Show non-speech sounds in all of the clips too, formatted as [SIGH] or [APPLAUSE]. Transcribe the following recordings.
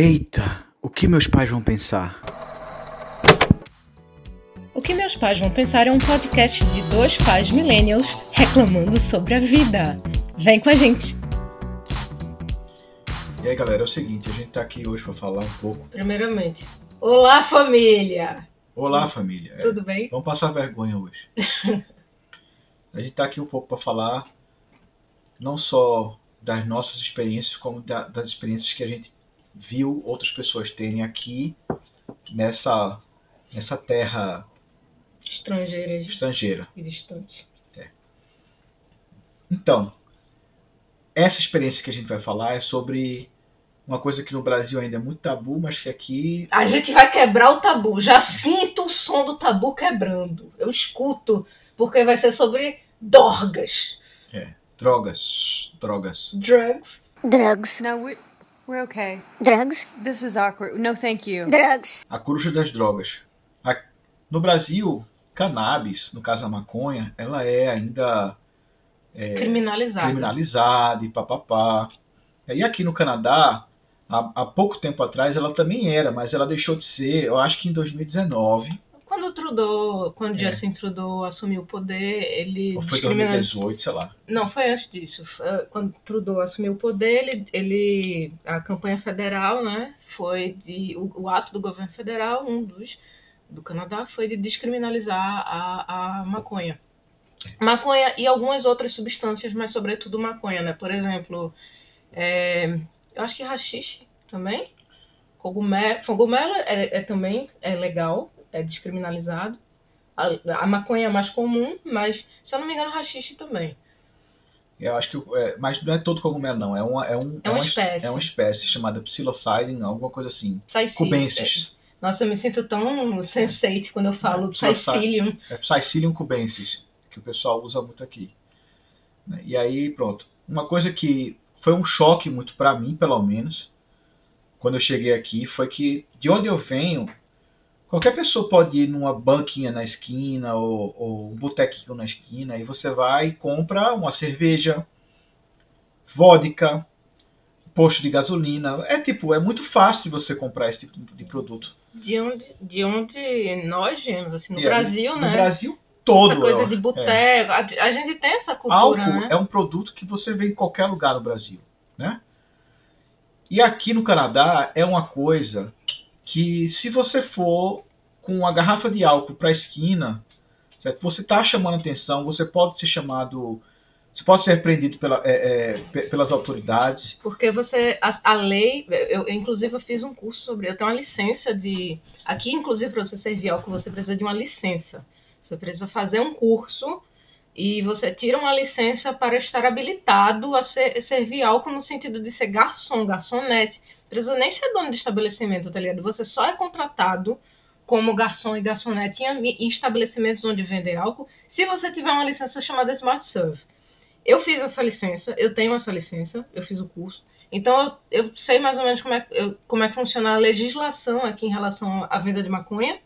Eita, o que meus pais vão pensar? O que meus pais vão pensar é um podcast de dois pais millennials reclamando sobre a vida. Vem com a gente! E aí galera, é o seguinte, a gente tá aqui hoje para falar um pouco. Primeiramente, olá família! Olá família! É, Tudo bem? Vamos passar vergonha hoje. [LAUGHS] a gente tá aqui um pouco para falar não só das nossas experiências, como da- das experiências que a gente viu outras pessoas terem aqui nessa, nessa terra Estrangeiras estrangeira. e distantes. Então, essa experiência que a gente vai falar é sobre uma coisa que no Brasil ainda é muito tabu, mas que aqui A gente vai quebrar o tabu. Já sinto o som do tabu quebrando. Eu escuto, porque vai ser sobre dorgas. é drogas, drogas. Drugs. Drugs. No, we're, we're okay. Drugs. This is awkward. No, thank you. Drugs. A coruja das drogas. A- no Brasil, cannabis, no caso a maconha, ela é ainda é, Criminalizado. criminalizada e papapá. E aqui no Canadá, há, há pouco tempo atrás, ela também era, mas ela deixou de ser, eu acho que em 2019, Quando o Trudeau, quando É. Justin Trudeau assumiu o poder, ele ou foi descriminalizou. 2018, sei lá. Não, foi antes disso. Eh, Quando Trudeau assumiu o poder, ele, ele a campanha federal, né, foi de o, o ato do governo federal, um dos do Canadá, foi de descriminalizar a, a maconha. Maconha e algumas outras substâncias, mas sobretudo maconha, né? Por exemplo, eh, eu acho que rachixe também. Cogumelo, cogumelo é, é também é legal, é descriminalizado. A, a maconha é mais comum, mas se eu não me engano, rachixe também. Eu acho que, é, mas não é todo cogumelo não, é uma, é um, É uma uma es- espécie. é uma espécie chamada psilocybin, alguma coisa assim. Cubensis. Nossa, eu me sinto tão sensate quando eu falo Saicilium. É Psycilium cubensis, que o pessoal usa muito aqui. Né? E aí, pronto. Uma coisa que foi um choque muito pra mim, pelo menos, quando eu cheguei aqui, foi que de onde eu venho, qualquer pessoa pode ir numa banquinha na esquina ou, ou um botequinho na esquina e você vai e compra uma cerveja, vodka, posto de gasolina. É tipo, é muito fácil você comprar esse tipo de produto. De onde, de onde nós viemos, assim, no aí, Brasil, no né? Brasil todo. essa coisa de é. boteco. A, a gente tem essa cultura, Álcool né? é um produto que você vê em qualquer lugar no Brasil, né? E aqui no Canadá é uma coisa que se você for com uma garrafa de álcool para a esquina, certo? você está chamando atenção, você pode ser chamado, você pode ser repreendido pela, é, é, pe- pelas autoridades. Porque você, a, a lei, eu, eu, inclusive eu fiz um curso sobre, eu tenho uma licença de, aqui inclusive para você servir álcool você precisa de uma licença. Você precisa fazer um curso e você tira uma licença para estar habilitado a ser, servir álcool no sentido de ser garçom, garçonete. Precisa nem ser dono de estabelecimento, tá ligado? Você só é contratado como garçom e garçonete em, estabelecimentos onde vendem álcool se você tiver uma licença chamada Smart Serve. Eu fiz essa licença, eu tenho essa licença, eu fiz o curso. Então eu, eu sei mais ou menos como é, eu- como é que funciona a legislação aqui em relação à venda de maconha,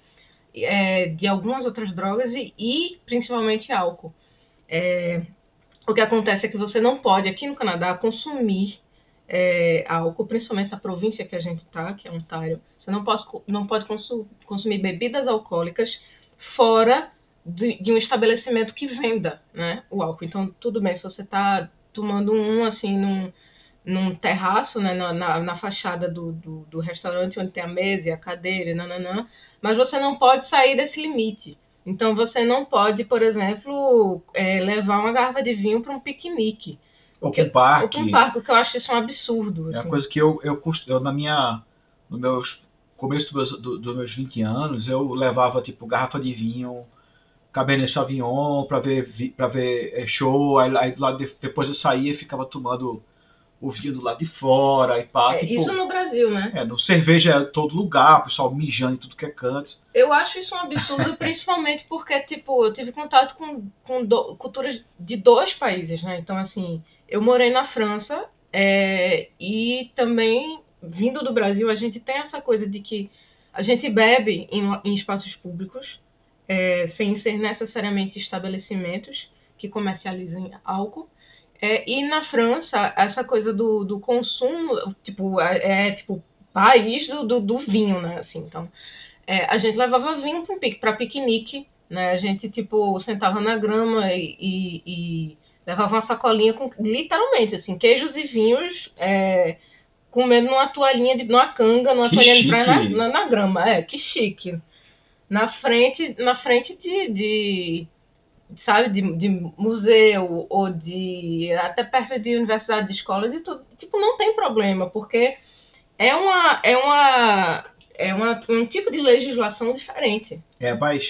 é, de algumas outras drogas e, e principalmente álcool. É, o que acontece é que você não pode, aqui no Canadá, consumir é, álcool, principalmente na província que a gente está, que é Ontário. Você não pode, não pode consu- consumir bebidas alcoólicas fora de, de um estabelecimento que venda né, o álcool. Então, tudo bem, se você está tomando um assim num, num terraço, né, na, na, na fachada do, do, do restaurante onde tem a mesa e a cadeira, nananã, mas você não pode sair desse limite. Então, você não pode, por exemplo, é, levar uma garrafa de vinho para um piquenique. Ou com parque. Ou para um parque, o que eu acho isso um absurdo. É uma assim. coisa que eu, eu, eu na minha, no meus começo dos meus, do- dos meus 20 anos, eu levava tipo garrafa de vinho, Cabernet Sauvignon para ver para ver eh, show, aí, aí de- depois eu saía e ficava tomando o vinho do lado de fora e pá, É, tipo, isso no Brasil, né? é, no cerveja em todo lugar, o pessoal mijando em tudo que é canto. Eu acho isso um absurdo, [LAUGHS] principalmente porque, tipo, eu tive contato com, com do- culturas de dois países, né? Então, assim, eu morei na França é, e também, vindo do Brasil, a gente tem essa coisa de que a gente bebe em, em espaços públicos, é, sem ser necessariamente estabelecimentos que comercializem álcool. É, e na França, essa coisa do, do consumo, tipo, é, é, tipo país do, do, do vinho, né? Assim, então, é, a gente levava vinho para piquenique, né? A gente, tipo, sentava na grama e, e, e levava uma sacolinha com, literalmente, assim, queijos e vinhos, é, comendo numa toalhinha, de, numa canga, numa Que toalhinha de praia na, na, na grama. É, que chique. Na frente, na frente de, de sabe, de, de museu ou de até perto de universidade, de escola, de tudo. Tipo, não tem problema, porque é uma é uma é uma, um tipo de legislação diferente. É, mas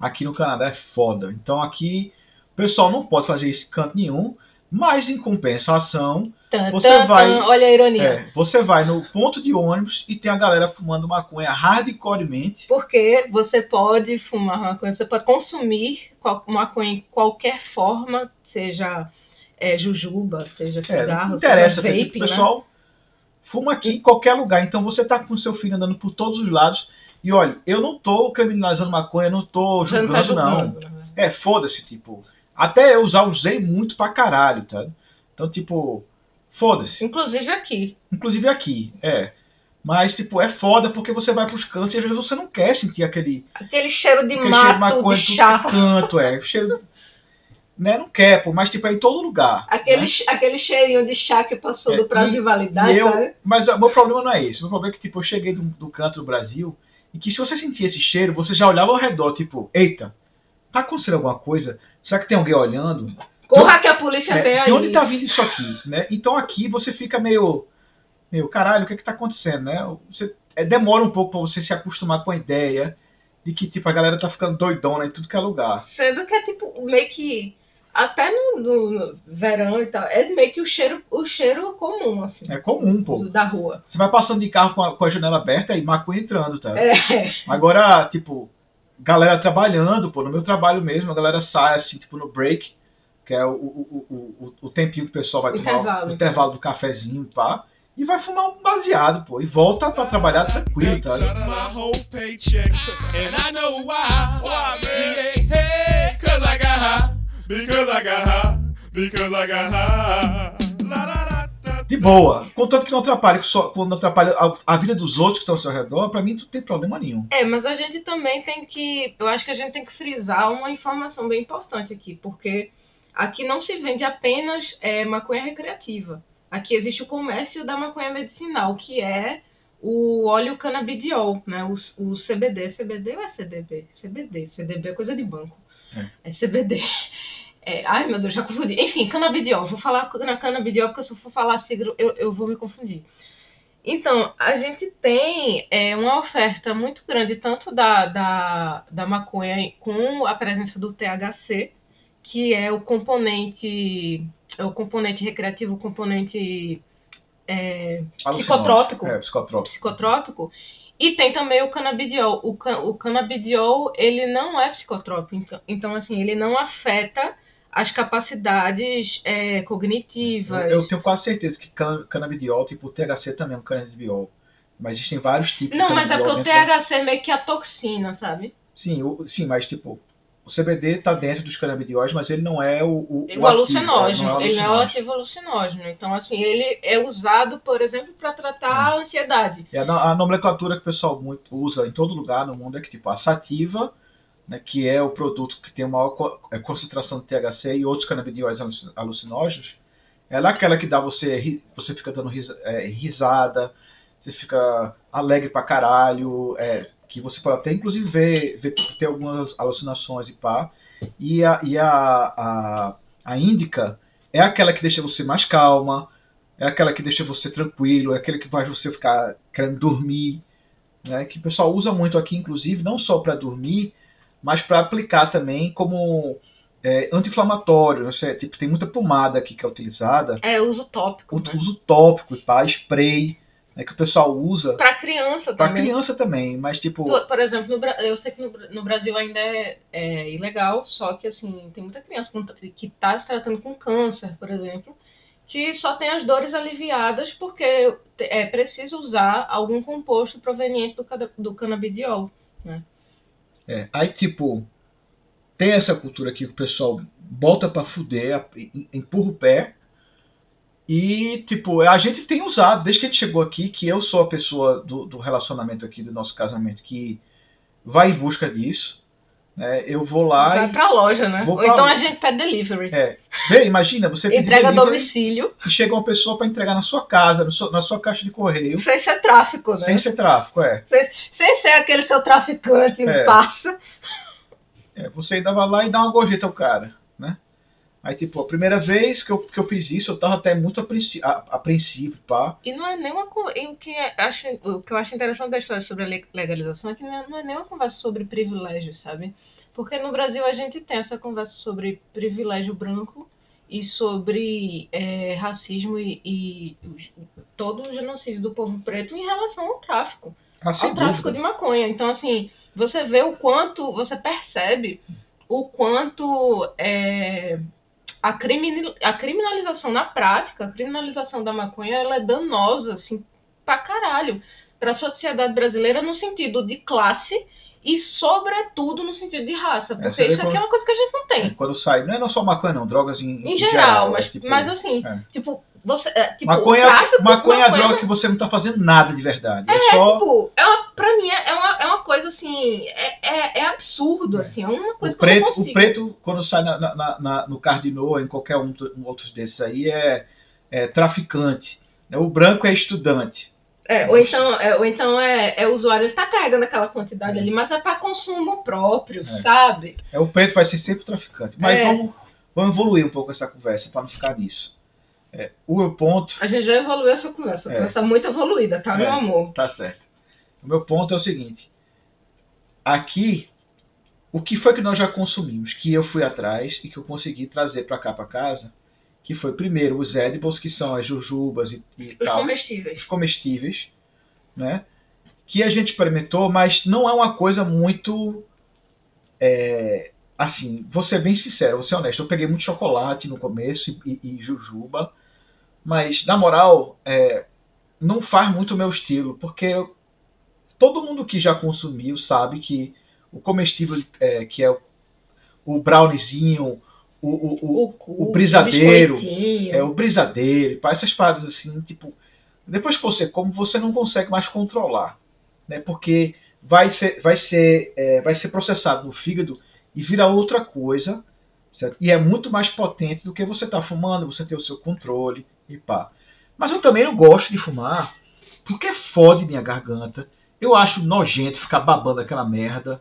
aqui no Canadá é foda. Então aqui o pessoal não pode fazer isso em canto nenhum, mas em compensação, Tan, Você tan, vai- tan, olha a ironia. é, você vai no ponto de ônibus e tem a galera fumando maconha hardcoremente. Porque você pode fumar maconha, você pode consumir maconha em qualquer forma, seja é, jujuba, seja É, cigarro, não interessa, seja vape, o né? pessoal fuma aqui em qualquer lugar. Então você tá com seu filho andando por todos os lados. E olha, eu não tô criminalizando maconha, não tô Você não tá julgando, não. julgando, né? É, foda-se, tipo. Até eu já usei muito pra caralho, tá? Então, tipo, foda-se. Inclusive aqui. Inclusive aqui, é. Mas, tipo, é foda porque você vai pros cantos e às vezes você não quer sentir aquele, Aquele cheiro de aquele cheiro de mato, maconha de é chá. canto, é. Cheiro. Né, não quer, pô, mas tipo, é em todo lugar. Aquele, né? aquele cheirinho de chá que passou É, do prazo e- de validade, eu, sabe? mas o meu problema não é esse. O meu problema é que, tipo, eu cheguei do, do canto do Brasil e que se você sentia esse cheiro, você já olhava ao redor, tipo, eita, tá acontecendo alguma coisa? Será que tem alguém olhando? Corra que a polícia É, vem aí. de onde tá vindo isso aqui, né? Então aqui você fica meio, meio caralho, o que é que tá acontecendo, né? Você, é, demora um pouco pra você se acostumar com a ideia de que, tipo, a galera tá ficando doidona em tudo que é lugar. Sendo que é tipo, meio que. Até no, no- no verão e tal, é meio que o cheiro, o cheiro comum, assim, É comum, pô. da rua. Você vai passando de carro com a, com a janela aberta e maconha entrando, tá? É. Agora, tipo, galera trabalhando, pô, no meu trabalho mesmo, a galera sai assim, tipo, no break, que é o, o, o, o, o tempinho que o pessoal vai tomar Intervalo. o intervalo do cafezinho, pá, e vai fumar um baseado, pô, e volta pra trabalhar tranquilo, tá? Took my whole paycheck, and I know why. Why, man? Yeah, hey, cause I got high. Because I got high. De boa. Contanto que não atrapalhe, só, quando não atrapalha a, a vida dos outros que estão ao seu redor, pra mim não tem problema nenhum. É, mas a gente também tem que. Eu acho que a gente tem que frisar uma informação bem importante aqui, porque aqui não se vende apenas é, maconha recreativa. Aqui existe o comércio da maconha medicinal, que é o óleo canabidiol, né? O, o CBD. CBD ou é CDB? CBD. CDB é coisa de banco. É, CBD. É, ai, meu Deus, já confundi. Enfim, canabidiol. Vou falar na canabidiol, porque se eu for falar sigla, eu, eu vou me confundir. Então, a gente tem é, uma oferta muito grande, tanto da, da, da maconha com a presença do THC, que é o componente, é o componente recreativo, o componente é, Psicotrópico. É, psicotrópico. psicotrópico, e tem também o canabidiol. O, ca- o canabidiol, ele não é psicotrópico, então, então assim, ele não afeta as capacidades é, cognitivas. Eu, eu tenho quase certeza que can, canabidiol, tipo o THC também é um canabidiol. Mas existem vários tipos Não, de mas é porque o dentro da- THC é meio que a toxina, sabe? Sim, o, sim, mas tipo, o CBD tá dentro dos canabidióis, mas ele não é o, o, O ativo, alucinógeno, é, não é o ele não é o alucinógeno. ativo alucinógeno. Então, assim, ele é usado, por exemplo, para tratar a ansiedade. E a, a nomenclatura que o pessoal muito usa em todo lugar no mundo é que tipo a sativa, né, que é o produto que tem maior co- é, concentração de THC e outros canabidióis aluci- alucinógenos, ela é aquela que dá você você fica dando é, risada, você fica alegre pra caralho, é, que você pode até inclusive ver, ver ter algumas alucinações e pá. E a e a, a a índica é aquela que deixa você mais calma, é aquela que deixa você tranquilo, é aquela que faz você ficar querendo dormir, né? Que o pessoal usa muito aqui, inclusive, não só para dormir, mas para aplicar também como é, anti-inflamatório. Né? Tipo, tem muita pomada aqui que é utilizada, É uso tópico. o Né? uso tópico, tá? spray, né? que o pessoal usa Para criança para também. criança também, mas tipo, Por, exemplo, no eu sei que no, no Brasil ainda é, é ilegal, só que assim, tem muita criança com- que está se tratando com câncer, por exemplo, que só tem as dores aliviadas porque é preciso usar algum composto proveniente do, do canabidiol. É, aí, tipo, tem essa cultura aqui que o pessoal bota pra fuder, em- empurra o pé, E, tipo, a gente tem usado, desde que a gente chegou aqui, que eu sou a pessoa do, do relacionamento aqui, do nosso casamento, que vai em busca disso. Né? eu vou lá Vai e. pra loja, né? Vou Ou então loja. a gente pede delivery. É, vê, imagina, você Entrega a domicílio, e chega uma pessoa para entregar na sua casa, seu- na sua caixa de correio, sem ser tráfico, né? sem ser tráfico, é. Sem, sem ser aquele seu traficante É. passa. É, você ainda vai lá e dá uma gorjeta ao cara? Aí, tipo, a primeira vez que eu, que eu fiz isso, eu tava até muito apreensi- a- apreensivo, pá. E não é nenhuma co- e o que é- acho o que eu acho interessante da história sobre a le- legalização é que não é, não é nenhuma conversa sobre privilégio, sabe? Porque no Brasil a gente tem essa conversa sobre privilégio branco e sobre é, racismo e, e todo o genocídio do povo preto em relação ao tráfico sem ao tráfico dúvida. de maconha. Então, assim, você vê o quanto, você percebe o quanto é, a, crimini- a criminalização na prática, a criminalização da maconha, ela é danosa, assim, pra caralho, pra sociedade brasileira no sentido de classe e, sobretudo, no sentido de raça. Porque isso aqui quando- é uma coisa que a gente não tem. Quando sai, não é não só maconha, não, drogas em, Em geral, é, mas, tipo, mas assim, é. tipo, você. é, tipo, maconha, tráfico, maconha é maconha droga que você não tá fazendo nada de verdade. É, É, só tipo, é uma, pra mim é uma, é uma coisa assim, é, é, é absurdo, assim, é uma coisa o que eu não preto, consigo. o preto quando sai na, na, na- no Cardinô, em qualquer um, um outros desses aí, é, é traficante. né? O branco é estudante. É, ou então, é, ou então é, é o usuário, ele tá carregando aquela quantidade ali, mas é para consumo próprio, É. sabe? É, o preto vai ser sempre traficante. Mas É. vamos, vamos evoluir um pouco essa conversa para não ficar nisso. É, o meu ponto, A gente já evoluiu essa conversa, a É. conversa muito evoluída, tá, É. meu amor? tá certo. O meu ponto é o seguinte. Aqui, o que foi que nós já consumimos? Que eu fui atrás e que eu consegui trazer para cá para casa, que foi primeiro os edibles, que são as jujubas e, e Os tal. comestíveis. os comestíveis, né? Que a gente experimentou, mas não é uma coisa muito. é, assim, vou ser bem sincero, vou ser honesto. Eu peguei muito chocolate no começo e, e- e jujuba, mas na moral, é, não faz muito o meu estilo, porque eu- todo mundo que já consumiu sabe que o comestível, é, que é o, o browniezinho, o, o, o, cu, o brisadeiro, é, o brisadeiro, essas paradas assim, tipo, depois que você come, você não consegue mais controlar, né? Porque vai ser, vai ser, é, vai ser processado no fígado e vira outra coisa, certo? E é muito mais potente do que você tá fumando, você tem o seu controle e pá. Mas eu também não gosto de fumar, porque fode minha garganta. Eu acho nojento ficar babando aquela merda,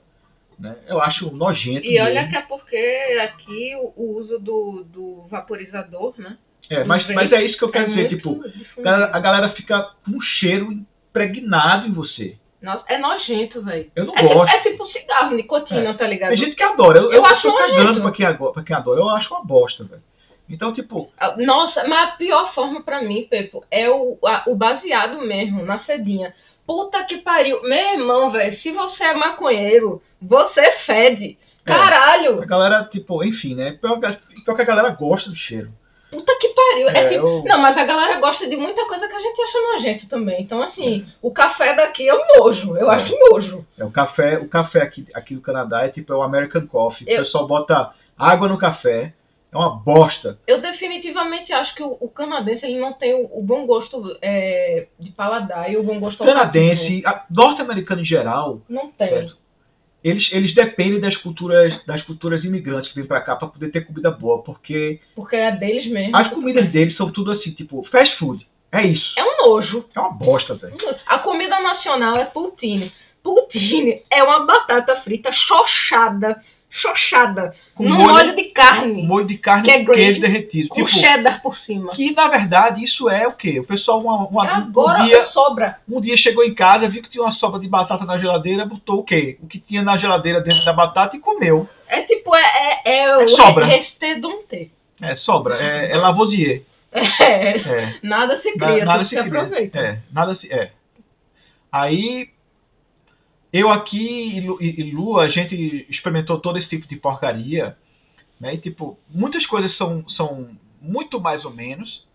né? Eu acho nojento. E olha mesmo. que é porque aqui o, uso do, do vaporizador, né? É, mas, mas é isso que eu quero dizer, muito tipo. A galera, fica com um cheiro impregnado em você. Nossa, é nojento, velho. Eu não É, tipo- gosto. é tipo nicotina, tá ligado? Tem gente que adora. Eu, Eu eu, acho tô cagando pra quem, agora, pra quem adora. Eu acho uma bosta, velho. Então, tipo, Ah, Nossa, mas a pior forma pra mim, Pepo, é o, a- o baseado mesmo, na cedinha. Puta que pariu. Meu irmão, velho, se você é maconheiro, você fede. É. Caralho! a galera, tipo, enfim, né? Pior que a galera gosta do cheiro. Puta que pariu. É É, tipo- eu- Não, mas a galera gosta de muita coisa que a gente acha nojento também. Então, assim, o café daqui é um nojo. Eu É. acho nojo. É, o café, o café aqui, aqui do Canadá é tipo é o American Coffee. Eu- O pessoal bota água no café. É uma bosta. Eu definitivamente acho que o, o canadense ele não tem o, o bom gosto é, de paladar e o bom gosto. Canadense, norte-americano em geral, Não tem. Certo. Eles, eles dependem das culturas, das culturas imigrantes que vêm pra cá pra poder ter comida boa, porque Porque é deles mesmo. as comidas deles são tudo assim, tipo, fast food. É isso. É um nojo. É uma bosta, velho. A comida nacional é poutine. Poutine é uma batata frita chochada. Chochada. Com num molho- molho de Um carne. molho de carne Que é queijo derretido. com Tipo, cheddar por cima. que na verdade isso é o quê? O pessoal uma, uma- Agora um, dia, sobra. um dia chegou em casa, viu que tinha uma sobra de batata na geladeira, botou o quê? O que tinha na geladeira dentro da batata e comeu. É tipo, é, é, é o sobra. resté d'un thé. É, sobra. É, é Lavoisier. [LAUGHS] É. É. Nada se Na- cria, nada tudo se se cria. aproveita. É, nada se. É. Aí, eu aqui e Lu, a gente experimentou todo esse tipo de porcaria. Né? E, tipo, muitas coisas são, são muito mais ou menos,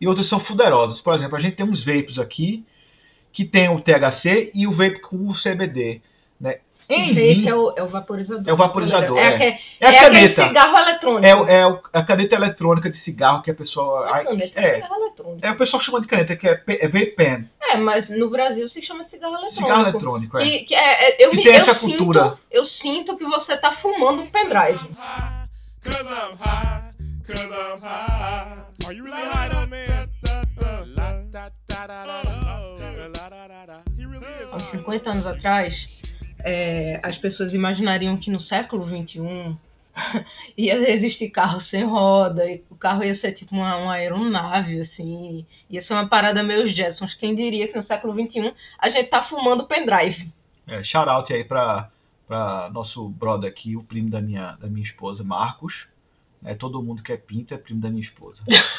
e outras são fuderosas. Por exemplo, a gente tem uns vapes aqui que tem o THC e o vape com o CBD. Em Esse é o, é o vaporizador. É o vaporizador, É, é. É é a aquele caneta. cigarro eletrônico. É, é a caneta eletrônica de cigarro que a pessoa. É ai, caneta, é, cigarro eletrônico. é, o pessoal chama de caneta, que é, pe- é. É, mas no Brasil se chama cigarro eletrônico. Cigarro eletrônico, é. Que, que é, é- eu, Que me, tem eu, essa cultura. Sinto, eu sinto que você tá fumando um pendrive. Há high. 50 anos atrás, é, as pessoas imaginariam que no século XXI [LAUGHS] ia existir carro sem roda, e o carro ia ser tipo uma, uma aeronave, assim, ia ser uma parada meio Jetsons. Quem diria que no século XXI a gente tá fumando pendrive? É, shout out aí pra, pra nosso brother aqui, o primo da minha, da minha esposa, Marcos. É, todo mundo que é pinta é primo da minha esposa. [LAUGHS]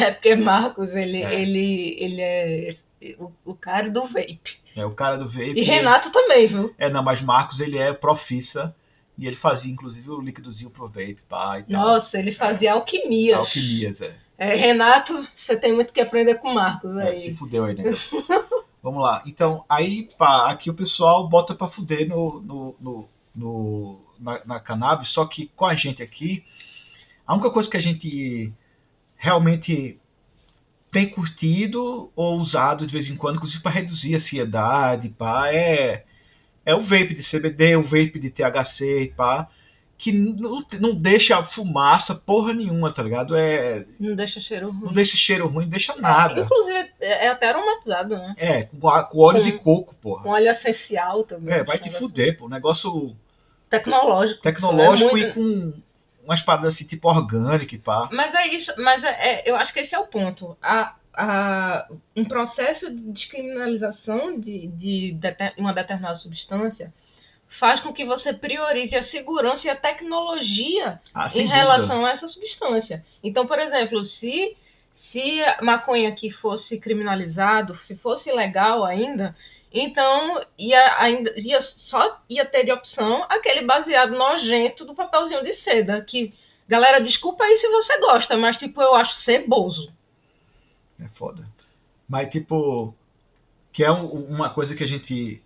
É porque Marcos, ele É. ele, ele é o, o cara do vape. É o cara do vape. E Renato também, viu? É, não, mas Marcos ele é profissa e ele fazia inclusive o líquidozinho pro vape, pá, e tal. Nossa, ele fazia alquimias. Alquimias, é. É, Renato, você tem muito que aprender com Marcos É, aí. se fudeu aí, né? [LAUGHS] Vamos lá. Então, aí, pá, aqui o pessoal bota pra fuder no, no, no, no- na, na cannabis, só que com a gente aqui, a única coisa que a gente realmente tem curtido ou usado de vez em quando, inclusive para reduzir a ansiedade, pá, é, é o vape de CBD, o vape de THC, pá, que não, não deixa fumaça porra nenhuma, tá ligado? É, Não deixa cheiro ruim. não deixa cheiro ruim, não deixa nada. Inclusive, é é até aromatizado, né? É, com, com óleo Com- de coco, porra. Com óleo essencial também. É, vai te Negócio fuder, pô. Negócio Tecnológico. tecnológico É e muito- com umas paradas assim, tipo orgânico e pá. Mas é isso, mas é, é- eu acho que esse é o ponto. A, a, um processo de descriminalização de, de dete- uma determinada substância faz com que você priorize a segurança e a tecnologia Ah, em dúvida. relação a essa substância. Então, por exemplo, se, se maconha aqui fosse criminalizado, se fosse legal ainda, então ia, ainda, ia, só ia ter de opção aquele baseado nojento do papelzinho de seda, que, galera, desculpa aí se você gosta, mas, tipo, eu acho ceboso. É foda. Mas, tipo, que é um- uma coisa que a gente.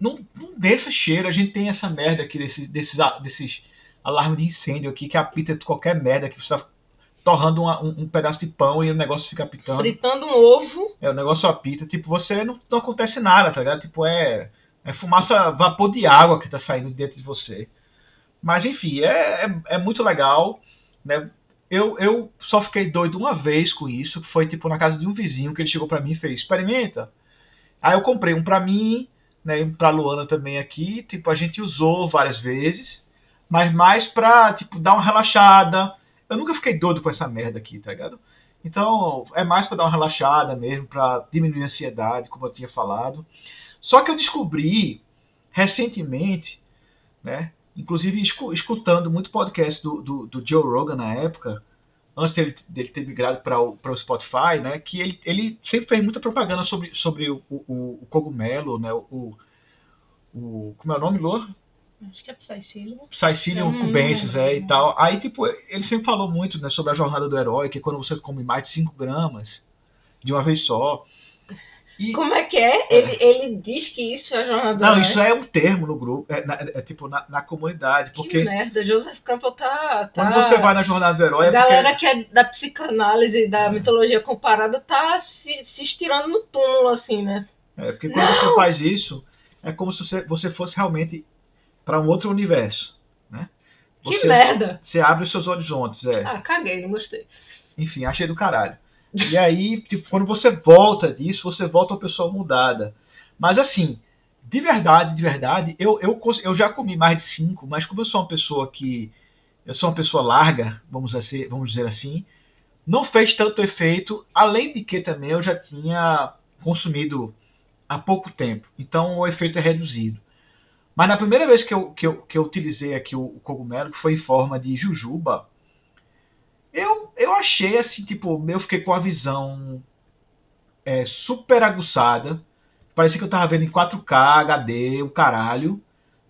Não, não deixa cheiro, a gente tem essa merda aqui desses, desses, desses alarmes de incêndio aqui que apita qualquer merda, que você torrando uma- um, um pedaço de pão e o negócio fica apitando. Fritando um ovo, É, o negócio apita, tipo, você não, não acontece nada, tá ligado? Tipo, é, é fumaça, vapor de água que tá saindo dentro de você. Mas enfim, é, é, é muito legal, né? Eu, eu só fiquei doido uma vez com isso, que foi tipo na casa de um vizinho que ele chegou pra mim e fez, experimenta. Aí eu comprei um pra mim, né, pra Luana também aqui, tipo, a gente usou várias vezes, mas mais pra, tipo, dar uma relaxada. Eu nunca fiquei doido com essa merda aqui, tá ligado? Então, é mais pra dar uma relaxada mesmo, pra diminuir a ansiedade, como eu tinha falado. Só que eu descobri recentemente, né, inclusive escu- escutando muito podcast do, do, do Joe Rogan na época, antes dele, dele ter migrado para o, o Spotify, né, que ele, ele sempre fez muita propaganda sobre, sobre o, o, o cogumelo, né, o, o. Como é o nome, Lô? Acho que é. Psyllium Hum. cubensis, é, e tal. Aí, tipo, ele sempre falou muito, né, sobre a jornada do herói, que é quando você come mais de 5 gramas de uma vez só. E, Como é que é? Ele, ele diz que isso é jornada do não, herói. isso é um termo no grupo, é, na- é tipo na, na comunidade, Que porque merda, Joseph Campbell tá... tá... quando você vai na jornada do herói, A é galera porque, que é da psicanálise e da mitologia comparada tá se, se estirando no túmulo, assim, né? é porque quando você faz isso, é como se você, você fosse realmente para um outro universo, né? Que Você- merda! Você abre os seus horizontes, é. Ah, caguei, não gostei. enfim, achei do caralho. E aí, [LAUGHS] tipo, quando você volta disso, você volta uma pessoa mudada. Mas assim, de verdade, de verdade, eu, eu, eu já comi mais de cinco, mas como eu sou uma pessoa que. Eu sou uma pessoa larga, vamos dizer, vamos dizer assim, não fez tanto efeito, além de que também eu já tinha consumido há pouco tempo. Então o efeito é reduzido. Mas na primeira vez que eu, que eu, que eu utilizei aqui o, o cogumelo, que foi em forma de jujuba, eu, eu achei assim, tipo, eu fiquei com a visão é, super aguçada. Parecia que eu tava vendo em 4K, HD, o caralho.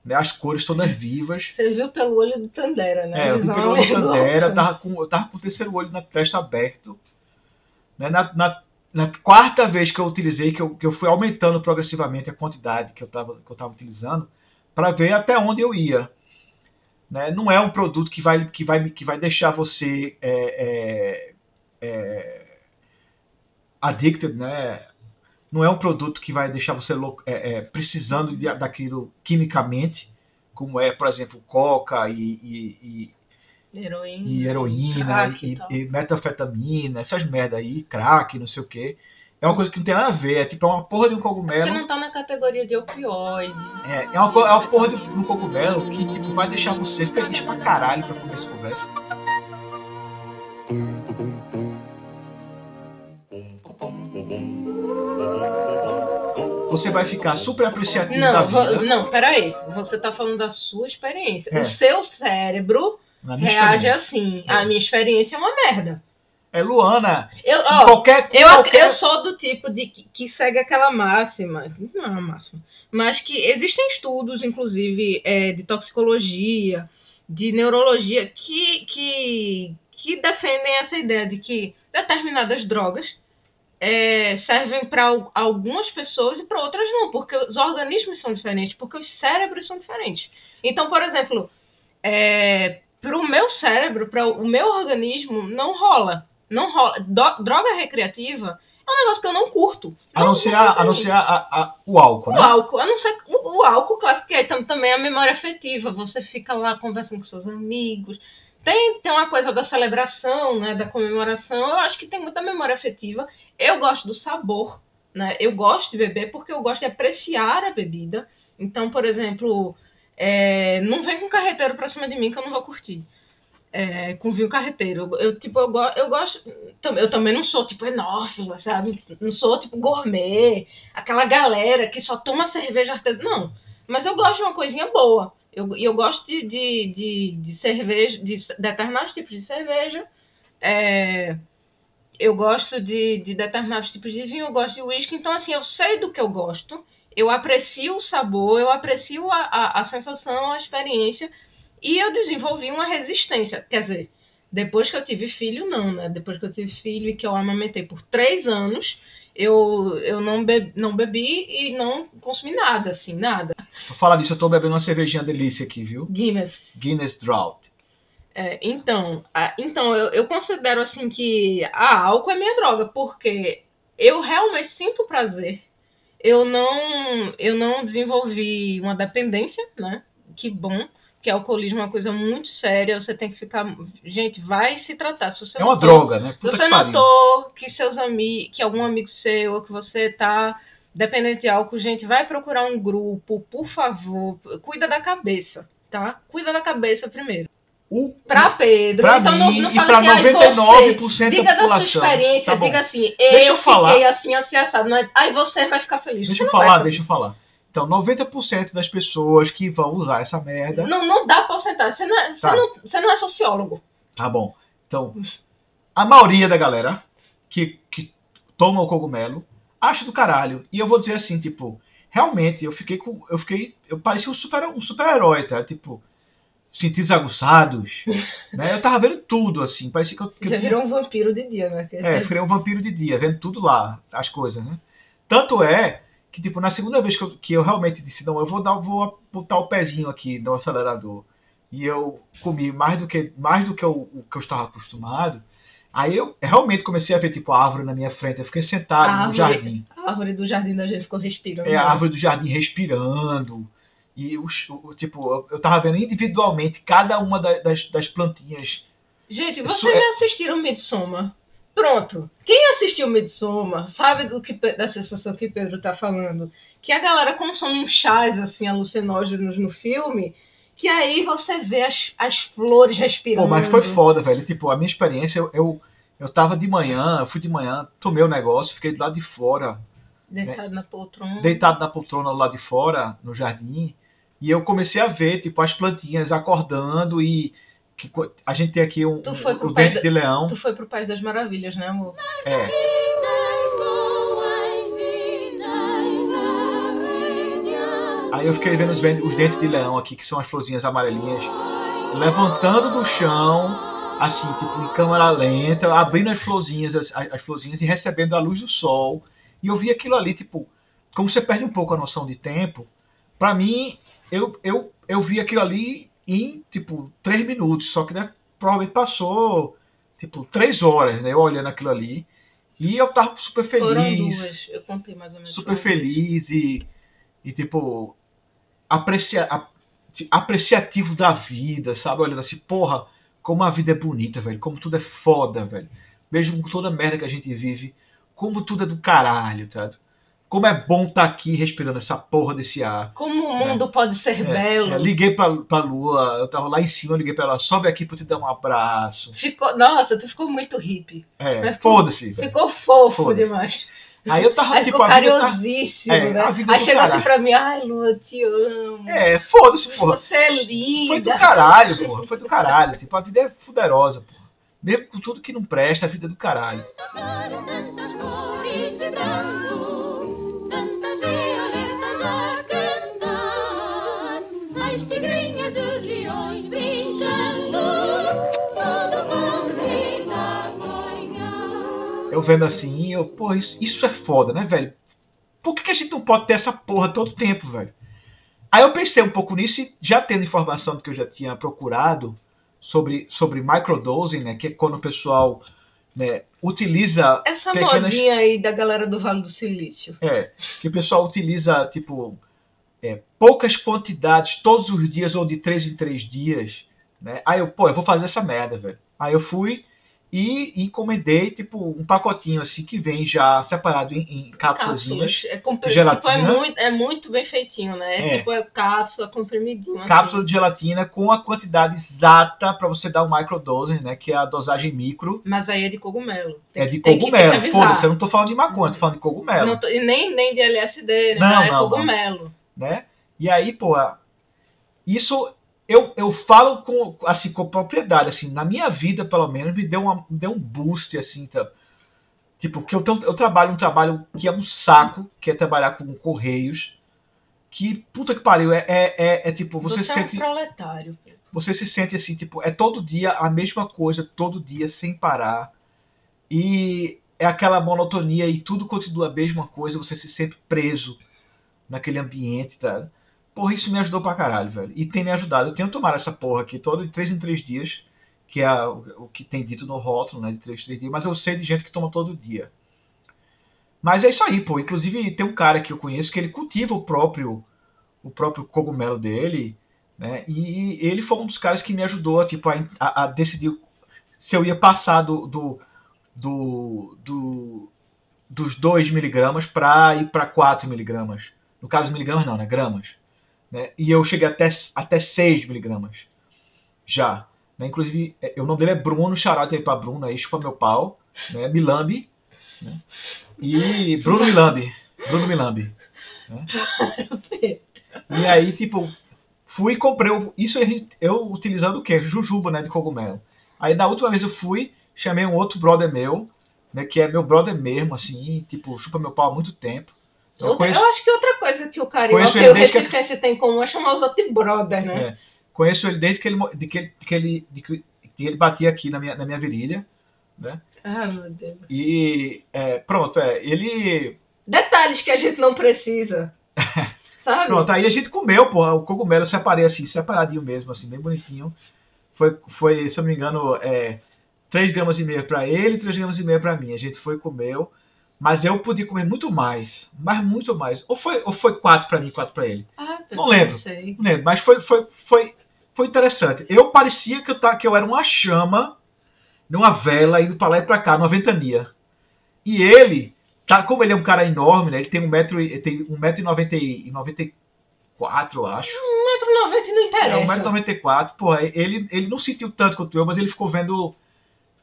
Né, as cores todas vivas. Você viu pelo olho do Tandera, né? É, eu vi pelo olho amigo. Tandera, eu tava, com, eu tava com o terceiro olho na testa aberto. Né, na, na na quarta vez que eu utilizei, que eu, que eu fui aumentando progressivamente a quantidade que eu estava que eu tava utilizando, para ver até onde eu ia. Né? Não é um produto que vai, que vai, que vai deixar você é, é, é, addicted, né? Não é um produto que vai deixar você louco, é, é, precisando de, daquilo quimicamente, como é, por exemplo, coca e, e, e, Heroína. e heroína e, e tal. metanfetamina, essas merda aí, crack, não sei o que. É uma coisa que não tem nada a ver, é tipo é uma porra de um cogumelo. não tá na categoria de opioide. É, é uma, é uma porra de um cogumelo que tipo, vai deixar você feliz pra caralho pra comer essa conversa. Você vai ficar super apreciativo da Não, vo- vida. não, peraí. Você tá falando da sua experiência. É. O seu cérebro reage experiência. assim. A minha experiência é uma merda. É Luana. Eu, ó, qualquer, eu, qualquer eu sou do tipo de que, que segue aquela máxima. Não é uma máxima. Mas que existem estudos, inclusive, é, de toxicologia, de neurologia, que, que, que defendem essa ideia de que determinadas drogas é, servem para algumas pessoas e para outras não, porque os organismos são diferentes, porque os cérebros são diferentes. Então, por exemplo, para o meu cérebro, para o meu organismo, não rola. Não rola. Do- droga recreativa é um negócio que eu não curto. A não ser, a, a não ser a, a- o álcool, né? O álcool, a não ser o, o álcool, claro que é tam- também a memória afetiva. Você fica lá conversando com seus amigos. Tem, tem uma coisa da celebração, né, da comemoração. Eu acho que tem muita memória afetiva. Eu gosto do sabor, né? Eu gosto de beber porque eu gosto de apreciar a bebida. Então, por exemplo, é, não vem com carreteiro pra cima de mim que eu não vou curtir. É, com vinho carreteiro. Eu, tipo, eu, go- eu gosto. Eu também não sou, tipo, enófila, sabe? Não sou, tipo, gourmet. Aquela galera que só toma cerveja artesanal. Não. Mas eu gosto de uma coisinha boa. Eu, eu gosto de, de, de, de cerveja, de determinados tipos de cerveja. É, eu gosto de, de determinados tipos de vinho, eu gosto de uísque. Então, assim, eu sei do que eu gosto. Eu aprecio o sabor, eu aprecio a, a, a sensação, a experiência. E eu desenvolvi uma resistência. Quer dizer, depois que eu tive filho, não, né? Depois que eu tive filho e que eu amamentei por três anos, eu, eu não, be não bebi e não consumi nada, assim, nada. Por falar disso, eu tô bebendo uma cervejinha delícia aqui, viu? Guinness. Guinness Drought. É, então, a- então eu, eu considero assim que a álcool é minha droga, porque eu realmente sinto prazer. Eu não, eu não desenvolvi uma dependência, né? Que bom, que alcoolismo é uma coisa muito séria. Você tem que ficar, gente, vai se tratar. Se você É uma notou- droga, né? Se Puta você que notou que seus amigos, que algum amigo seu, ou que você tá dependente de álcool, gente, vai procurar um grupo, por favor. Cuida da cabeça, tá? Cuida da cabeça primeiro. O- Pra Pedro. Pra então mim não, não e fale pra assim, ai, 99% você. da Diga da sua população. experiência, Tá diga assim, Deixa eu eu falar. fiquei assim, assim, assado. Não é, ai, você vai ficar feliz. Deixa eu falar, deixa eu falar. Então, 90% das pessoas que vão usar essa merda. Não, não dá porcentagem. Você não, é, Tá. você, não, você não é sociólogo. Tá bom. Então, a maioria da galera que, que toma o cogumelo acha do caralho. E eu vou dizer assim, tipo, realmente eu fiquei com. Eu fiquei. Eu parecia um super um super-herói, tá? Tipo, sentidos aguçados. [LAUGHS] né? Eu tava vendo tudo, assim. Parecia que eu. Que eu tinha- virou um vampiro de dia, né? É, eu virei um vampiro de dia, vendo tudo lá, as coisas, né? Tanto é que, tipo, na segunda vez que eu, que eu realmente disse, não, eu vou dar, vou botar o pezinho aqui no acelerador. E eu comi mais do que, mais do que eu, o que eu estava acostumado. Aí eu realmente comecei a ver, tipo, a árvore na minha frente. Eu fiquei sentado A no árvore- jardim. A árvore do jardim da gente ficou respirando. É, a árvore do jardim respirando. E, os, o, tipo, eu, eu tava vendo individualmente cada uma da- das, das plantinhas. Gente, vocês é- já assistiram Midsommar? Pronto. Quem assistiu Midsommar sabe do que, da sensação que Pedro tá falando. Que a galera consome uns chás, assim, alucinógenos no filme, que aí você vê as, as flores respirando. Pô, mas foi foda, velho. Tipo, a minha experiência, eu, eu, eu tava de manhã, eu fui de manhã, tomei o negócio, fiquei do lado de fora, Deitado na poltrona. deitado na poltrona do lado de fora, no jardim, e eu comecei a ver, tipo, as plantinhas acordando e que a gente tem aqui um, um- o dente de leão. Tu foi pro País das Maravilhas, né, amor? É. Aí eu fiquei vendo os, os dentes de leão aqui, que são as florzinhas amarelinhas, levantando do chão, assim, tipo, em câmera lenta, abrindo as florzinhas, as, as florzinhas e recebendo a luz do sol. E eu vi aquilo ali, tipo, como você perde um pouco a noção de tempo, pra mim, eu, eu, eu vi aquilo ali em, tipo, três minutos, só que né, provavelmente passou, tipo, três horas, né, eu olhando aquilo ali. E eu tava super Foram feliz, duas, eu contei mais ou menos. super foram feliz e, e tipo, aprecia, apreciativo da vida, sabe? Olhando assim, porra, como a vida é bonita, velho, como tudo é foda, velho. Mesmo com toda a merda que a gente vive, como tudo é do caralho, tá? Como é bom estar aqui respirando essa porra desse ar. Como o mundo pode ser É, belo. é, liguei pra, pra lua, eu tava lá em cima, liguei pra ela, sobe aqui pra eu te dar um abraço. Ficou, nossa, tu ficou muito hippie. É, foda-se, velho. Ficou fofo Foda-se. demais. Aí eu tava, Aí tipo, ficou a vida tá- carinhosíssimo, É, né? a vida Aí do chegou assim pra mim, ai, Lu, eu te amo. É, foda-se, porra. Você é Foi linda. do caralho, porra. Foi do caralho. Tipo, a vida é fuderosa, porra. Mesmo com tudo que não presta, a vida é do caralho. Tantas flores, tantas cores vibrando, Eu vendo assim, eu, pô, isso, isso é foda, né, velho? Por que, que a gente não pode ter essa porra todo tempo, velho? Aí eu pensei um pouco nisso e já tendo informação que eu já tinha procurado sobre, sobre microdosing, né? Que é quando o pessoal né, utiliza Essa pequenas modinha aí da galera do Vale do Silício. É, que o pessoal utiliza, tipo, é, poucas quantidades todos os dias ou de três em três dias, né? Aí eu, pô, eu vou fazer essa merda, velho. Aí eu fui e encomendei, tipo, um pacotinho assim que vem já separado em, em cápsulas. É, tipo, é, muito, é muito bem feitinho, né? É, É. tipo é cápsula, comprimidinho. assim. Cápsula de gelatina com a quantidade exata para você dar o microdosing, né? Que é a dosagem micro. Mas aí é de cogumelo. Tem É de que- cogumelo. Foda-se, eu não tô falando de maconha, tô falando de cogumelo. Não tô- e nem, nem de LSD, né? Não, é não, não. cogumelo. né? E aí, pô, isso eu, eu falo com assim com propriedade, assim, na minha vida, pelo menos, me deu, uma, me deu um boost assim, tá? Tipo, que eu, eu trabalho um trabalho que é um saco, que é trabalhar com correios, que puta que pariu, é, é, é, é tipo, você, Você, é um sente, proletário. você se sente assim, tipo, é todo dia a mesma coisa, todo dia sem parar. E é aquela monotonia e tudo continua a mesma coisa, você se sente preso naquele ambiente, tá? Porra, isso me ajudou pra caralho, velho. E tem me ajudado. Eu tenho tomado essa porra aqui todo de 3 em 3 dias, que é o que tem dito no rótulo, né? De 3 em 3 dias, mas eu sei de gente que toma todo dia. Mas é isso aí, pô. Inclusive tem um cara que eu conheço que ele cultiva o próprio o próprio cogumelo dele, né? E ele foi um dos caras que me ajudou tipo, a, a- a decidir se eu ia passar do, do, do, do- dos 2 miligramas para ir para 4 miligramas. No caso, miligramas não, né? Gramas. Né? E eu cheguei até, até 6 miligramas. Já. Né? Inclusive, é, o nome dele é Bruno, xarote aí pra Bruno, aí chupa meu pau. Né? Milambi. Né? E Bruno Milambi. Bruno Milambi. E aí, tipo, fui e comprei. Isso eu utilizando o quê? Jujuba, né? De cogumelo. Aí da última vez eu fui, chamei um outro brother meu, né? Que é meu brother mesmo, assim, tipo, chupa meu pau há muito tempo. Eu conheço, Eu acho que outra coisa que o carioca e o resistência tem em comum é chamar os outros brother, né? é, conheço ele desde que ele, de que, ele- de que ele, de que ele batia aqui na minha, na minha virilha. Né? Ah, meu Deus. E é, pronto, é, ele. Detalhes que a gente não precisa, [LAUGHS] sabe? Pronto, aí a gente comeu, pô, o cogumelo eu separei assim, separadinho mesmo, assim, bem bonitinho. Foi, foi se eu não me engano, é, 3 gramas e meio pra ele, 3 gramas e meio pra mim. A gente foi comeu, mas eu podia comer muito mais, mas muito mais. Ou foi, ou foi 4 pra mim, 4 pra ele. Ah, eu Não lembro. sei. Não lembro, mas foi, foi, foi, foi interessante. Eu parecia que eu, tava, que eu era uma chama numa vela indo pra lá e pra cá, numa ventania. E ele, tá, como ele é um cara enorme, né? Ele tem um metro, e- ele tem um metro e noventa e noventa e quatro, acho. 1,90m não interessa. É, 1,94m, porra, ele, ele não sentiu tanto quanto eu, mas ele ficou vendo.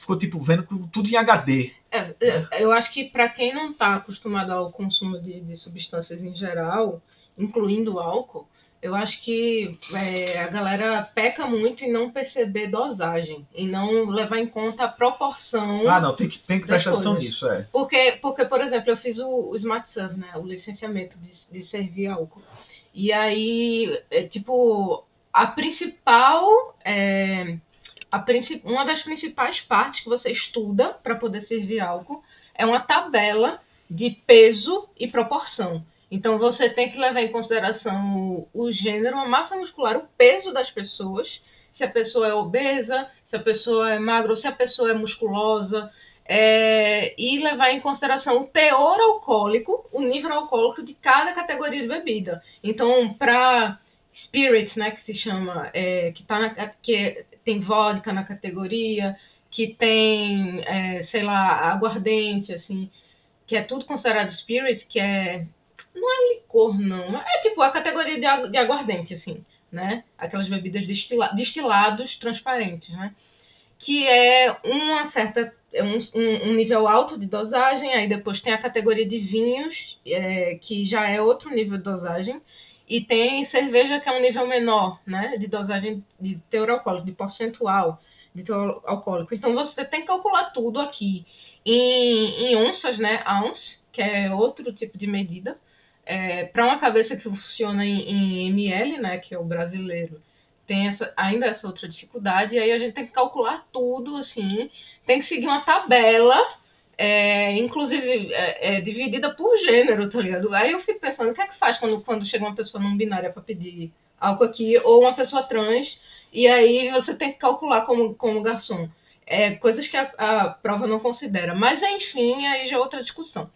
Ficou tipo vendo tudo em HD. É, é, eu acho que para quem não está acostumado ao consumo de, de substâncias em geral, incluindo álcool, eu acho que é, a galera peca muito em não perceber dosagem, em não levar em conta a proporção. Ah, não, tem que, tem que prestar atenção nisso, é. Porque, porque, por exemplo, eu fiz o, o Smart Serve, né? O licenciamento de, de servir álcool. E aí, é, tipo, a principal é, uma das principais partes que você estuda para poder servir álcool é uma tabela de peso e proporção. Então você tem que levar em consideração o, gênero, a massa muscular, o peso das pessoas, se a pessoa é obesa, se a pessoa é magra se a pessoa é musculosa, é, e levar em consideração o teor alcoólico, o nível alcoólico de cada categoria de bebida. Então, para spirits, né, que se chama, é, que, tá na, que tem vodka na categoria, que tem, é, sei lá, aguardente, assim, que é tudo considerado spirit, que é não é licor, não. É tipo a categoria de, agu- de aguardente, assim, né? Aquelas bebidas destila destilados transparentes, né? Que é uma certa, é um, um, nível alto de dosagem, aí depois tem a categoria de vinhos, é, que já é outro nível de dosagem, e tem cerveja que é um nível menor, né? De dosagem de teor alcoólico, de percentual de teor alcoólico. Então você tem que calcular tudo aqui em, em onças, né? Ounce, que é outro tipo de medida é, para uma cabeça que funciona em, em ml, né, que é o brasileiro, tem essa, ainda essa outra dificuldade, e aí a gente tem que calcular tudo, assim, tem que seguir uma tabela, é, inclusive é, é, dividida por gênero, tá ligado? Aí eu fico pensando, o que é que faz quando, quando chega uma pessoa não binária para pedir algo aqui, ou uma pessoa trans, e aí você tem que calcular como, como garçom. É, coisas que a, a prova não considera. Mas, enfim, aí já é outra discussão.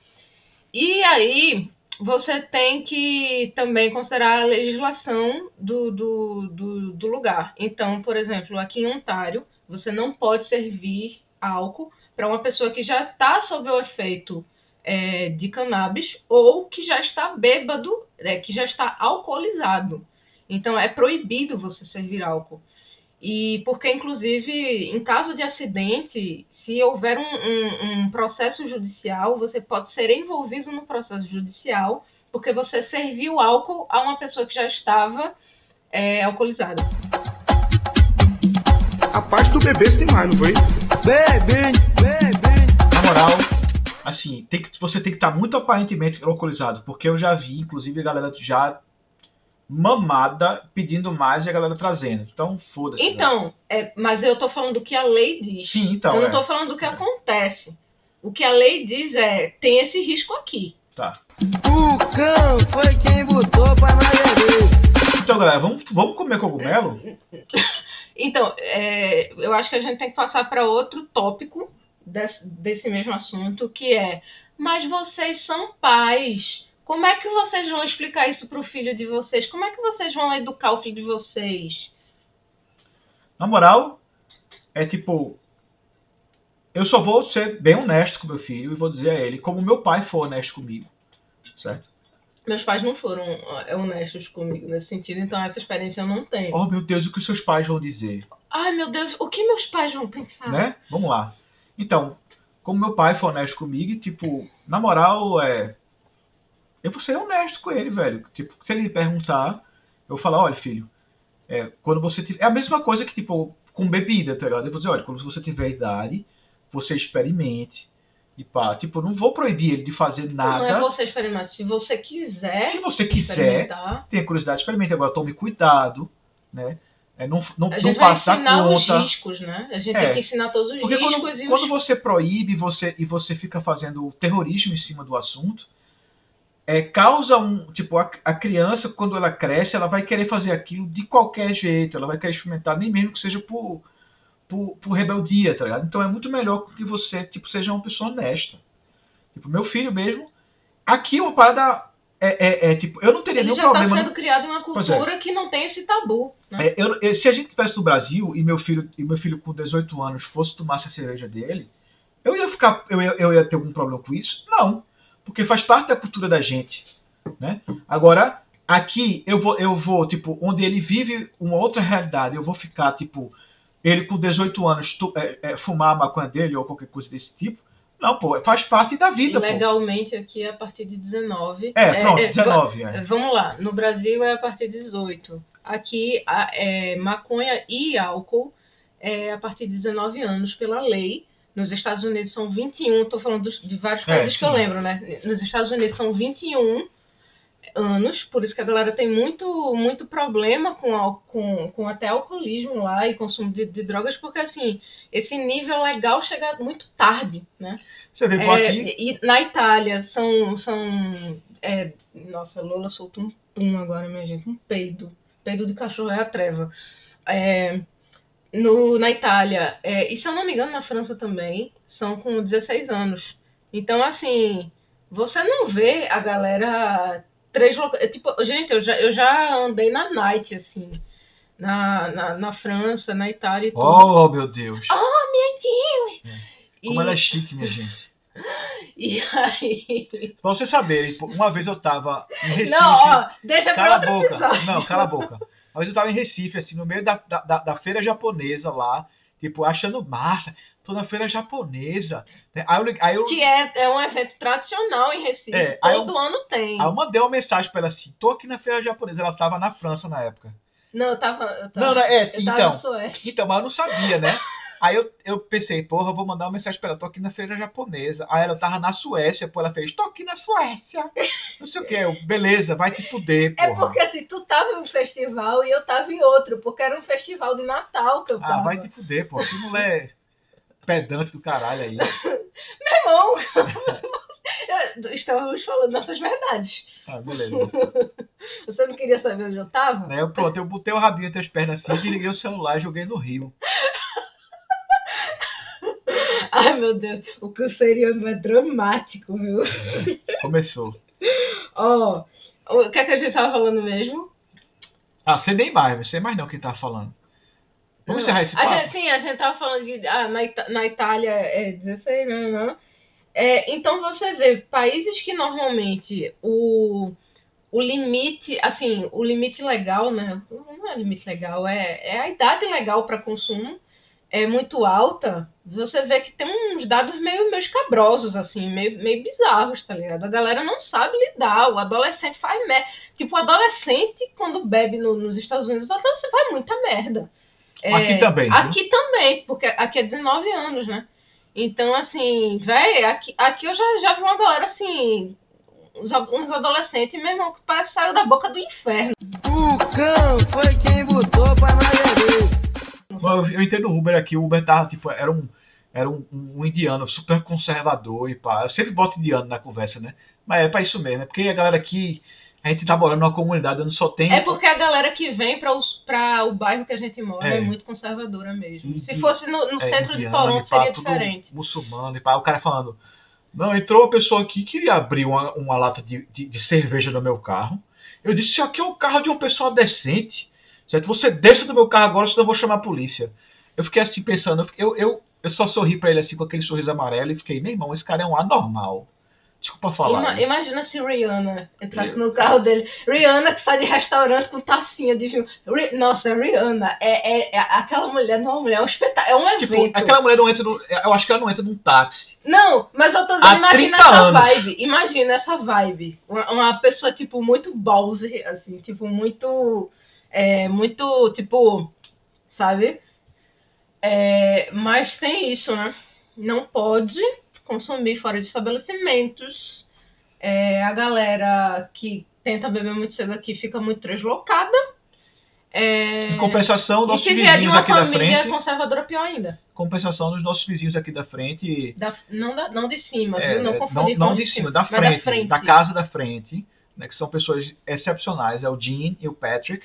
E aí, você tem que também considerar a legislação do, do, do, do lugar. Então, por exemplo, aqui em Ontário, você não pode servir álcool para uma pessoa que já está sob o efeito é, de cannabis ou que já está bêbado, é, que já está alcoolizado. Então, é proibido você servir álcool. E porque, inclusive, em caso de acidente, se houver um, um, um, processo judicial, você pode ser envolvido no processo judicial porque você serviu álcool a uma pessoa que já estava é, alcoolizada. A parte do bebê você tem mais, não foi? Na moral, assim, tem que, você tem que estar muito aparentemente alcoolizado, porque eu já vi, inclusive, a galera já mamada pedindo mais e a galera trazendo. Então, foda-se. né? Então, é, mas eu tô falando do que a lei diz. Sim, então. eu não é. tô falando do que acontece. O que a lei diz é, tem esse risco aqui. Tá. O cão foi quem botou pra nós beber. Então, galera, vamos, vamos comer cogumelo? [LAUGHS] Então, é, eu acho que a gente tem que passar para outro tópico desse, desse mesmo assunto, que é, mas vocês são pais. Como é que vocês vão explicar isso pro filho de vocês? Como é que vocês vão educar o filho de vocês? Na moral, é tipo. Eu só vou ser bem honesto com meu filho e vou dizer a ele como meu pai foi honesto comigo. Certo? Meus pais não foram é, honestos comigo nesse sentido, então essa experiência eu não tenho. Oh meu Deus, o que os seus pais vão dizer? Ai meu Deus, o que meus pais vão pensar? Né? Vamos lá. Então, como meu pai foi honesto comigo, tipo, na moral, é. Eu vou ser honesto com ele, velho. Tipo, se ele me perguntar, eu vou falar, olha, filho, é, quando você tiver. É a mesma coisa que, tipo, com bebida, tá ligado? Eu vou dizer, olha, quando você tiver idade, você experimente. E pá, tipo, não vou proibir ele de fazer nada. Não é você experimentar. Se você quiser Se você quiser, tenha curiosidade, experimente. Agora, tome cuidado, né? É, não não, a não gente vai passar ensinar os conta. riscos, né? A gente É. tem que ensinar todos os Porque riscos quando, quando os... você proíbe você, e você fica fazendo terrorismo em cima do assunto, é, causa um. Tipo, a, a criança, quando ela cresce, ela vai querer fazer aquilo de qualquer jeito. Ela vai querer experimentar, nem mesmo que seja por, por, por rebeldia, tá ligado? Então é muito melhor que você tipo, seja uma pessoa honesta. Tipo, meu filho mesmo. Aqui uma parada. É, é, é, tipo, eu não teria Ele nenhum já está problema. sendo criado em uma Pois cultura que não tem esse tabu, né? É, eu- eu- se a gente estivesse no Brasil e meu filho e meu filho com 18 anos fosse tomar a cerveja dele, eu ia ficar, eu ia, eu ia ter algum problema com isso? Não, porque faz parte da cultura da gente, né? Agora aqui eu vou, eu vou tipo, onde ele vive uma outra realidade, eu vou ficar tipo, ele com 18 anos tu- é, é, fumar a maconha dele ou qualquer coisa desse tipo? Não, pô, faz parte da vida, pô. Legalmente aqui é a partir de 19. É, pronto, 19, va- é. Vamos lá, no Brasil é a partir de 18. Aqui, a- é, maconha e álcool é a partir de 19 anos pela lei. Nos Estados Unidos são 21, estou falando dos- de vários É, países que eu lembro, né? Nos Estados Unidos são 21 anos, por isso que a galera tem muito, muito problema com, com, com até alcoolismo lá e consumo de, de drogas, porque assim, esse nível legal chega muito tarde, né? Você vê É, aqui. e na Itália são. são é, nossa, Lola soltou um pum agora, minha gente. Um peido. Peido de cachorro é a treva. É, no, na Itália, é, e se eu não me engano, na França também, são com 16 anos. Então, assim, você não vê a galera. Três loca- é, Tipo, gente, eu já, eu já andei na night, assim. Na, na, na França, na Itália e tudo. Oh, meu Deus. Oh, meu Deus! Como E- ela é chique, minha gente. [LAUGHS] E aí. Pra vocês saberem, pô, uma vez eu tava em Recife. Não, ó, deixa pra Cala a outro boca. episódio. Não, cala a boca. Uma vez eu tava em Recife, assim, no meio da, da, da- da feira japonesa lá, tipo, achando massa. Tô na feira japonesa. né? Aí eu, aí eu, Que é, é um evento tradicional em Recife. É, Todo ano tem. aí eu mandei uma mensagem pra ela assim, tô aqui na feira japonesa. Ela tava na França na época. Não, eu tava. Eu tava Não, não, é, eu então. Então, mas eu não sabia, né? Aí eu, eu pensei, porra, eu vou mandar uma mensagem pra ela, tô aqui na feira japonesa. Aí ela tava na Suécia, pô, ela fez, tô aqui na Suécia. Não sei o que, eu, beleza, vai te fuder, porra. É porque assim, tu tava em um festival e eu tava em outro, porque era um festival de Natal que eu tava. Ah, vai te fuder, pô. Que mulher pedante do caralho aí. [LAUGHS] Meu irmão! Estamos falando nossas verdades. Ah, beleza. [LAUGHS] Você não queria saber onde eu tava? Aí eu, pronto, eu botei o rabinho entre as pernas assim, desliguei o celular e joguei no rio. [LAUGHS] Ai, meu Deus, o canceriano é dramático, viu? Começou. Ó, o que é que a gente tava falando mesmo? Ah, sei nem mais, sei mais não quem tá falando. Vamos Não, encerrar esse a papo? gente, Sim, a gente tava falando de. Ah, na, Ita- na Itália é 16, né? né? É, então você vê, países que normalmente o, o limite, assim, o limite legal, né? Não é limite legal, é, é a idade legal para consumo é muito alta, você vê que tem uns dados meio, meio escabrosos, assim, meio, meio bizarros, tá ligado? A galera não sabe lidar, o adolescente faz merda. Tipo, o adolescente, quando bebe no- nos Estados Unidos, o adolescente faz muita merda. É, Aqui também, né? Aqui também, porque aqui é 19 anos, né? Então, assim, véi, aqui, aqui eu já, já vi uma galera, assim, uns, uns adolescentes, meu irmão, que parece que saiu da boca do inferno. O cão foi quem botou pra nós. Eu, eu entendo o Uber aqui, o Uber tava, tipo, era um, era um, um indiano super conservador e pá. Eu sempre boto indiano na conversa, né? Mas é pra isso mesmo, é porque a galera aqui, a gente tá morando numa comunidade onde só tem. É porque a galera que vem para o bairro que a gente mora é, É. muito conservadora mesmo. E- Se fosse no, no é, centro de Toronto, pá, seria diferente. Muçulmano e pá. O cara falando, não, entrou uma pessoa aqui que queria abrir uma, uma lata de, de, de cerveja no meu carro. Eu disse, isso aqui é o carro de uma pessoa decente. Certo? Você desça do meu carro agora, senão eu vou chamar a polícia. Eu fiquei assim pensando, eu, eu, eu só sorri pra ele assim com aquele sorriso amarelo e fiquei, meu irmão, esse cara é um anormal. Desculpa falar. Ima- isso. imagina se Rihanna entrasse no carro dele. Rihanna que sai de restaurante com tacinha de vinho. Ri- Nossa, Rihanna é, é, é- aquela mulher, não é uma mulher, é um espetáculo, é um Tipo, evento. aquela mulher não entra no. Eu acho que ela não entra num táxi. Não, mas eu tô dizendo, imagina 30 essa anos. vibe. Imagina essa vibe. Uma, uma pessoa, tipo, muito ballsy, assim, tipo, muito. É, muito, tipo, sabe? É, mas tem isso, né? Não pode consumir fora de estabelecimentos. É, a galera que tenta beber muito cedo aqui fica muito deslocada. É, Em compensação, nossos vizinhos uma aqui da família frente. conservadora, pior ainda. Compensação dos nossos vizinhos aqui da frente. Da- não, da- não de cima, É, viu? Não não, confundir não com de cima, da mas frente, da casa da frente, né, que são pessoas excepcionais, é o Dean e o Patrick.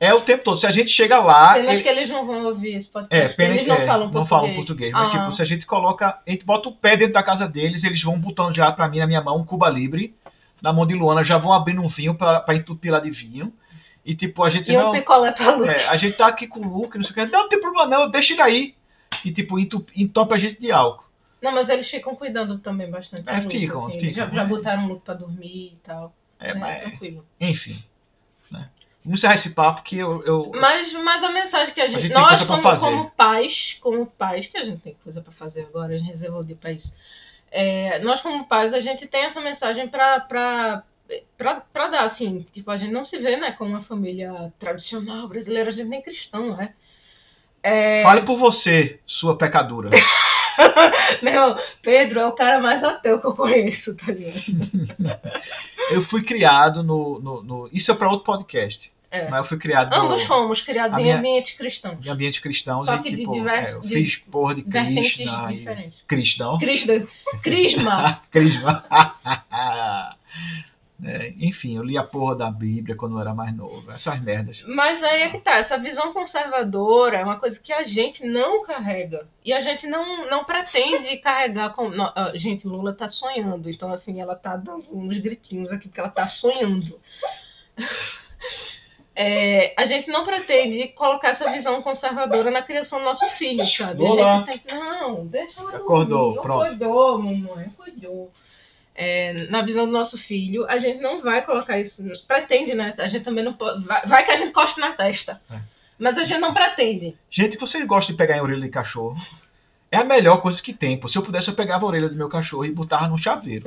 É o tempo todo. Se a gente chega lá. Pena ele- que eles não vão ouvir esse É, podcast. pena eles que não é, falam português. não falam português. Mas, Ah. tipo, se a gente coloca. A gente bota o pé dentro da casa deles, eles vão botando já pra mim, na minha mão, um Cuba Libre. Na mão de Luana, já vão abrindo um vinho pra, pra entupir lá de vinho. E, tipo, a gente E um não. picolé pra luz. É, a gente tá aqui com o Luke, não sei o que. Não, não tem problema não, deixa ele aí. E, tipo, entope a gente de álcool. Não, mas eles ficam cuidando também bastante. É, Luke, ficam, assim. ficam, Já, já né? botaram o Luke pra dormir e tal. É, É, mas. tranquilo. Enfim. Né? Vamos encerrar esse papo que eu. eu Mas, mas a mensagem que a gente. gente tem nós, como, como pais, como pais, que a gente tem coisa pra fazer agora, a gente reservou de país. É, nós, como pais, a gente tem essa mensagem pra, pra dar, assim. Tipo, a gente não se vê, né, como uma família tradicional brasileira, a gente nem cristão, né? É, Fale por você, sua pecadora. [LAUGHS] [LAUGHS] Meu, Pedro é o cara mais ateu que eu conheço, tá ligado? [LAUGHS] Eu fui criado no. no, no- isso é para outro podcast. É. Mas eu fui criado Ambos no, fomos criados a em minha- ambientes cristãos. em ambientes cristãos Só e que de tipo, divers- é, eu fiz porra de Krishna e diferentes. cristão. Crisma. Crisma. É, enfim, eu li a porra da Bíblia quando eu era mais novo. Essas merdas. Mas aí é que tá, essa visão conservadora é uma coisa que a gente não carrega. E a gente não, não pretende carregar com. não, ah, gente, Lula tá sonhando. Então, assim, ela tá dando uns gritinhos aqui porque ela tá sonhando. É, a gente não pretende colocar essa visão conservadora na criação do nosso filho, sabe? A Olá. gente tem- não, deixa ela Acordou, dormir. pronto. Acordou, mamãe. É, na visão do nosso filho, a gente não vai colocar isso, pretende, né? A gente também não pode, vai, vai que a gente costa na testa. É. Mas a gente não pretende. Gente, vocês gostam de pegar em orelha de cachorro? É a melhor coisa que tem. Se eu pudesse, eu pegava a orelha do meu cachorro e botava no chaveiro.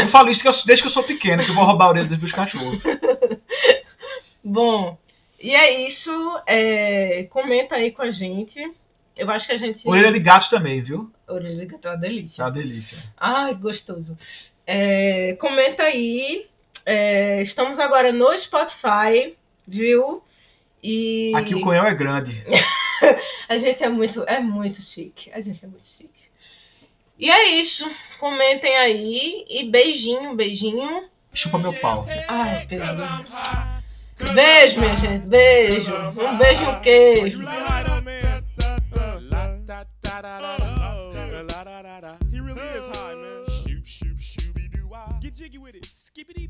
Eu falo isso que eu- desde que eu sou pequeno, que eu vou roubar a orelha dos meus cachorros. [LAUGHS] Bom, e é isso. é, comenta aí com a gente. Eu acho que a gente. Orelha de gato também, viu? Orelha de gato é uma delícia. É uma delícia. Ai, gostoso. É, comenta aí. É, estamos agora no Spotify, viu? E Aqui o conhão é grande. [LAUGHS] a gente é muito, é muito chique. A gente é muito chique. E é isso. Comentem aí. E beijinho, beijinho. Chupa meu pau. Ai, Pedro. Beijo, minha gente. Beijo. Um beijo queijo. Da da da da da. La da da. He really is high, man. Shoop shoop shooby doo wah. Get jiggy with it. Skippity